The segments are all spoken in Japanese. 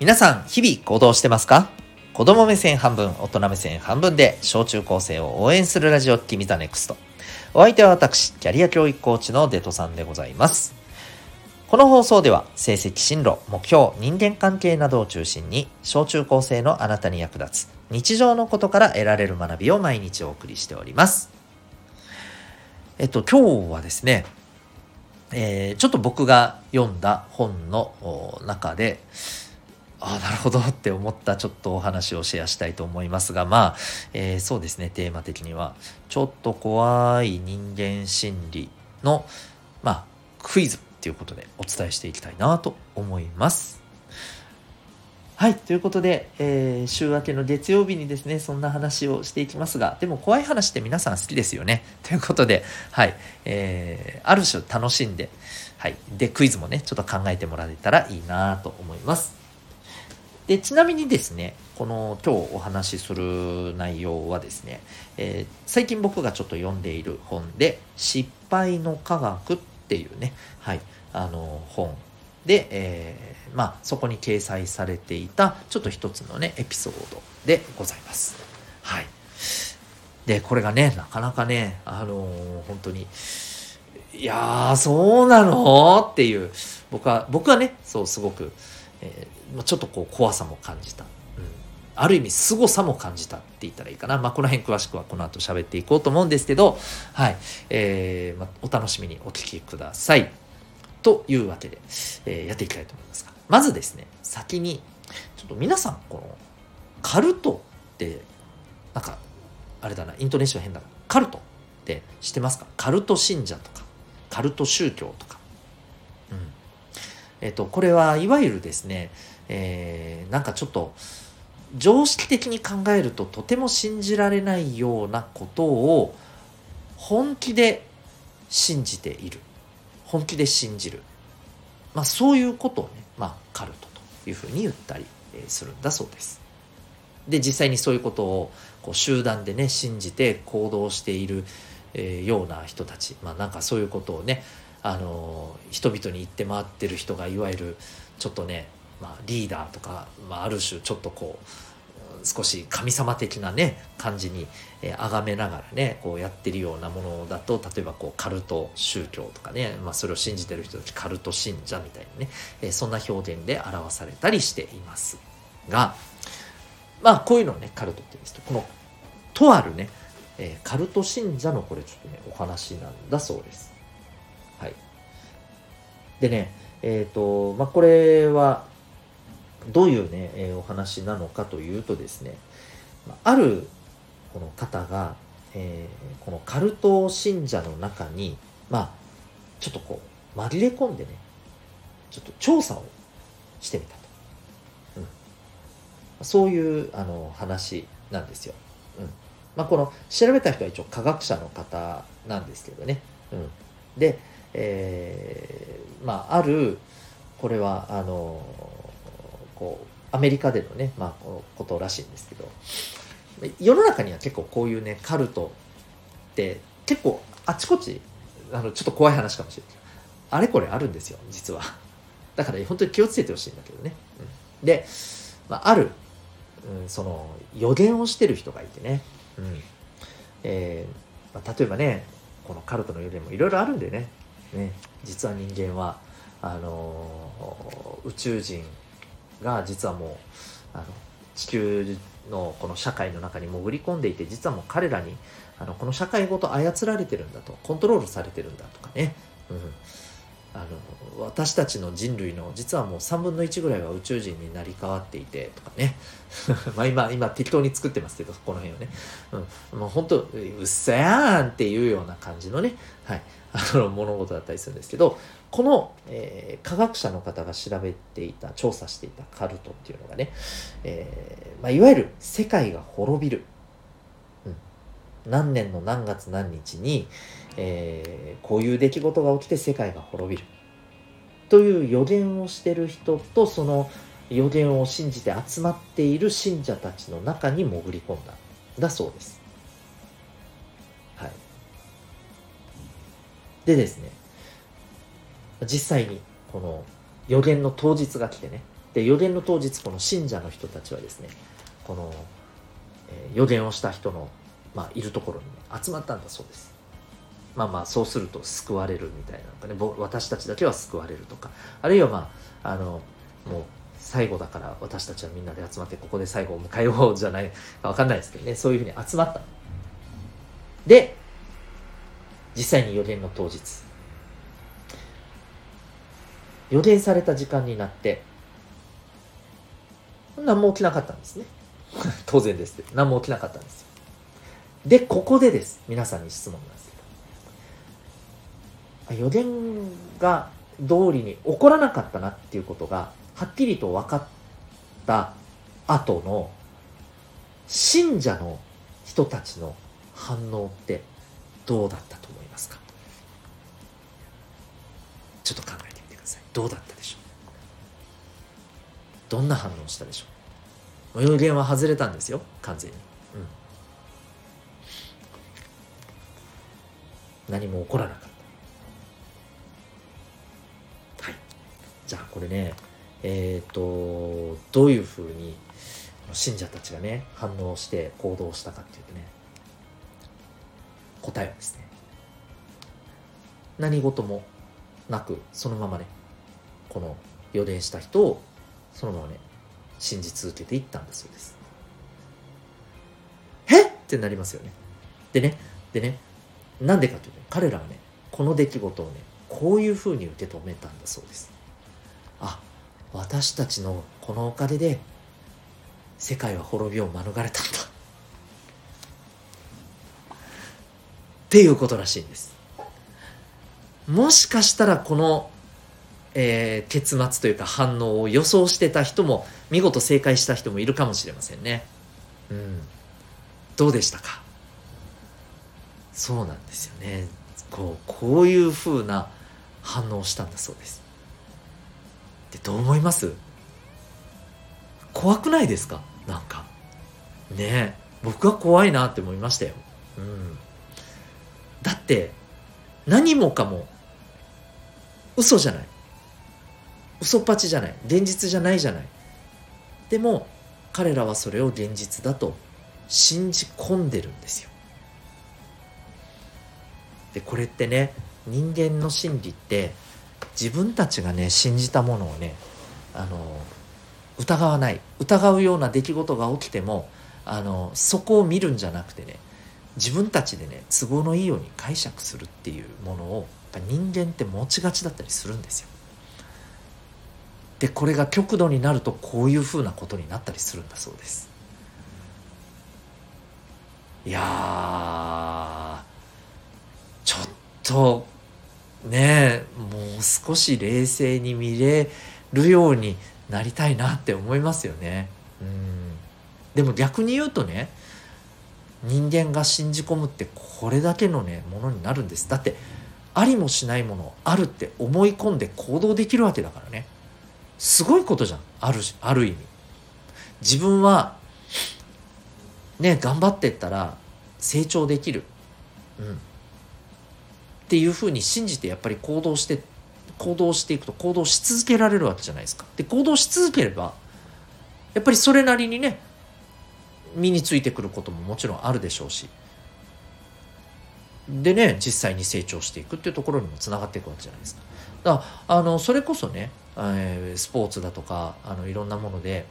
皆さん、日々行動してますか？子供目線半分、大人目線半分で、小中高生を応援するラジオ、君ザネクスト。お相手は私、キャリア教育コーチのデトさんでございます。この放送では、成績、進路、目標、人間関係などを中心に、小中高生のあなたに役立つ、日常のことから得られる学びを毎日お送りしております。えっと、今日はですね、えー、ちょっと僕が読んだ本の中で、ああ、なるほどって思ったちょっとお話をシェアしたいと思いますが、まあ、えー、そうですね、テーマ的には、ちょっと怖い人間心理の、まあ、クイズっていうことでお伝えしていきたいなと思います。はい。ということで、えー、週明けの月曜日にですね、そんな話をしていきますが、でも怖い話って皆さん好きですよね。ということで、はい。えー、ある種楽しんで、はい。で、クイズもね、ちょっと考えてもらえたらいいなと思います。で、ちなみにですね、この今日お話しする内容はですね、えー、最近僕がちょっと読んでいる本で、失敗の科学っていうね、はい、あの本で、えー、まあ、そこに掲載されていた、ちょっと一つのね、エピソードでございます。はい。で、これがね、なかなかね、あのー、本当に、いやー、そうなの？っていう、僕は、僕はね、そう、すごく、えー、ちょっとこう怖さも感じた。うん、ある意味凄さも感じたって言ったらいいかな。まあ、この辺詳しくはこの後喋っていこうと思うんですけど、はい。えー、まあ、お楽しみにお聞きください。というわけで、えー、やっていきたいと思いますが。まずですね、先に、ちょっと皆さん、この、カルトって、なんか、あれだな、イントネーション変だな。カルトって知ってますか？カルト信者とか、カルト宗教とか、えっと、これはいわゆるですね、えー、なんかちょっと常識的に考えるととても信じられないようなことを本気で信じている。本気で信じる、まあ、そういうことをね、まあ、カルトというふうに言ったりするんだそうです。で実際にそういうことをこう集団でね信じて行動している、え、ような人たち。まあなんかそういうことをねあの人々に言って回ってる人がいわゆるちょっとね、まあ、リーダーとか、まあ、ある種ちょっとこう少し神様的なね感じに崇、めながらねこうやってるようなものだと例えばこうカルト宗教とかね、まあ、それを信じてる人たちカルト信者みたいなね、えそんな表現で表されたりしていますがまあこういうのをねカルトって言うんですけどこのとあるね、え、カルト信者のこれちょっとねお話なんだそうです。でね、えっ、ー、と、まあ、これは、どういうね、えー、お話なのかというとですね、あるこの方が、えー、このカルト信者の中に、まあ、ちょっとこう、紛れ込んでね、ちょっと調査をしてみたと。うん、そういうあの話なんですよ。うんまあ、この調べた人は一応科学者の方なんですけどね。うん、で、えー、まあ、あるこれはあのこうアメリカでのね、まあ、こことらしいんですけど世の中には結構こういうねカルトって結構あちこちあのちょっと怖い話かもしれない。あれこれあるんですよ実は。だから本当に気をつけてほしいんだけどね、うん、で、まあ、ある、うん、その予言をしてる人がいてね、うん。えーまあ、例えばねこのカルトの予言もいろいろあるんでね。ね実は人間はあの宇宙人が実はもうあの地球のこの社会の中に潜り込んでいて実はもう彼らにあのこの社会ごと操られてるんだとコントロールされてるんだとかね、うん、あの私たちの人類の実はもう3分の1ぐらいは宇宙人になり変わっていてとかね。まあ今今適当に作ってますけどこの辺をね、うん、もう本当うっさやんっていうような感じのね、はい、あの物事だったりするんですけどこの、えー、科学者の方が調べていた調査していたカルトっていうのがね、えーまあ、いわゆる世界が滅びる、うん、何年の何月何日に、えー、こういう出来事が起きて世界が滅びるという予言をしてる人とその予言を信じて集まっている信者たちの中に潜り込んだだそうです。はい。でですね、実際にこの予言の当日が来てね、で予言の当日この信者の人たちはですねこの、えー、予言をした人の、まあ、いるところに、ね、集まったんだそうです。まあまあそうすると救われるみたいなのかね私たちだけは救われるとかあるいはまああのもう最後だから私たちはみんなで集まってここで最後を迎えようじゃないか分かんないですけどねそういうふうに集まった。で実際に予言の当日。予言された時間になって何も起きなかったんですね。当然です。何も起きなかったんです。でここでです。皆さんに質問なんですけど。予言が通りに起こらなかったなっていうことがはっきりと分かった後の信者の人たちの反応ってどうだったと思います？か？ちょっと考えてみてください。どうだったでしょう？どんな反応したでしょう？予言は外れたんですよ完全に、うん、何も起こらなかった。はい。じゃあこれねえっ、ー、とどういうふうに信者たちがね反応して行動したかっていうとね答えはですね何事もなくそのままねこの予言した人をそのままね信じ続けていったんだそうです。え？ってなりますよね。でねでねなんでかというと彼らはねこの出来事をねこういうふうに受け止めたんだそうです。あ私たちのこのお金で世界は滅びを免れたんだ。っていうことらしいんです。もしかしたらこの、えー、結末というか反応を予想してた人も見事正解した人もいるかもしれませんね。うん。どうでしたか？そうなんですよね。こうこういうふうな反応をしたんだそうです。でどう思います？怖くないですか？なんか。ね僕は怖いなって思いましたよ。うん。だって何もかも嘘じゃない。嘘っぱちじゃない。現実じゃないじゃない。でも彼らはそれを現実だと信じ込んでるんですよ。でこれってね人間の心理って自分たちがね信じたものをねあの疑わない。疑うような出来事が起きてもあのそこを見るんじゃなくてね自分たちでね都合のいいように解釈するっていうものを人間って持ちがちだったりするんですよ。でこれが極度になるとこういうふうなことになったりするんだそうです。いやちょっとねもう少し冷静に見れるようになりたいなって思いますよね。うんでも逆に言うとね人間が信じ込むってこれだけのねものになるんですだってありもしないものあるって思い込んで行動できるわけだからね。すごいことじゃん。あるある意味。自分はね頑張ってったら成長できる。うん。っていうふうに信じてやっぱり行動して行動していくと行動し続けられるわけじゃないですか。で行動し続ければやっぱりそれなりにね身についてくることももちろんあるでしょうし。でね実際に成長していくっていうところにもつながっていくわけじゃないですか。だからあのそれこそね、えー、スポーツだとかあのいろんなもので、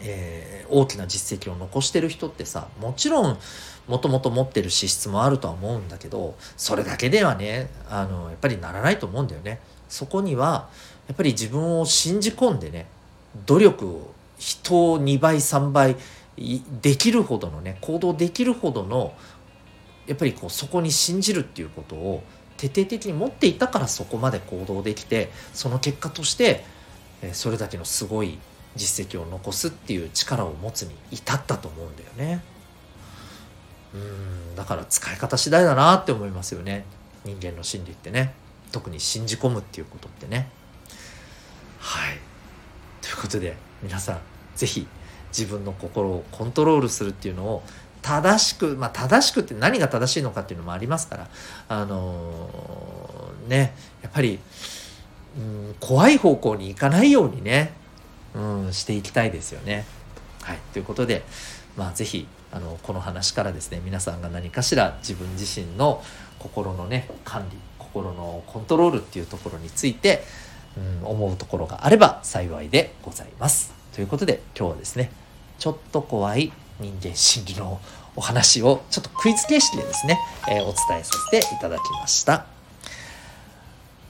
えー、大きな実績を残してる人ってさもちろんもともと持ってる資質もあるとは思うんだけどそれだけではねあのやっぱりならないと思うんだよね。そこにはやっぱり自分を信じ込んでね努力を人を2倍3倍できるほどのね行動できるほどのやっぱりこうそこに信じるっていうことを徹底的に持っていたからそこまで行動できてその結果としてそれだけのすごい実績を残すっていう力を持つに至ったと思うんだよね。うんだから使い方次第だなって思いますよね人間の心理ってね特に信じ込むっていうことってね。はいということで皆さん是非自分の心をコントロールするっていうのを正しく、まあ、正しくって何が正しいのかっていうのもありますから、あのー、ね、やっぱり、うん、怖い方向に行かないようにね、うん、していきたいですよね。はい、ということで、まあ、ぜひあのこの話からですね皆さんが何かしら自分自身の心のね管理心のコントロールっていうところについて、うん、思うところがあれば幸いでございます。ということで今日はですねちょっと怖い人間心理のお話をちょっとクイズ形式でですね、えー、お伝えさせていただきました。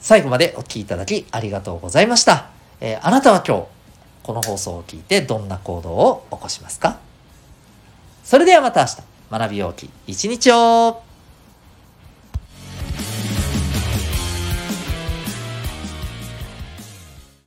最後までお聴きいただきありがとうございました。えー、あなたは今日この放送を聞いてどんな行動を起こしますか？それではまた明日、学びようき一日を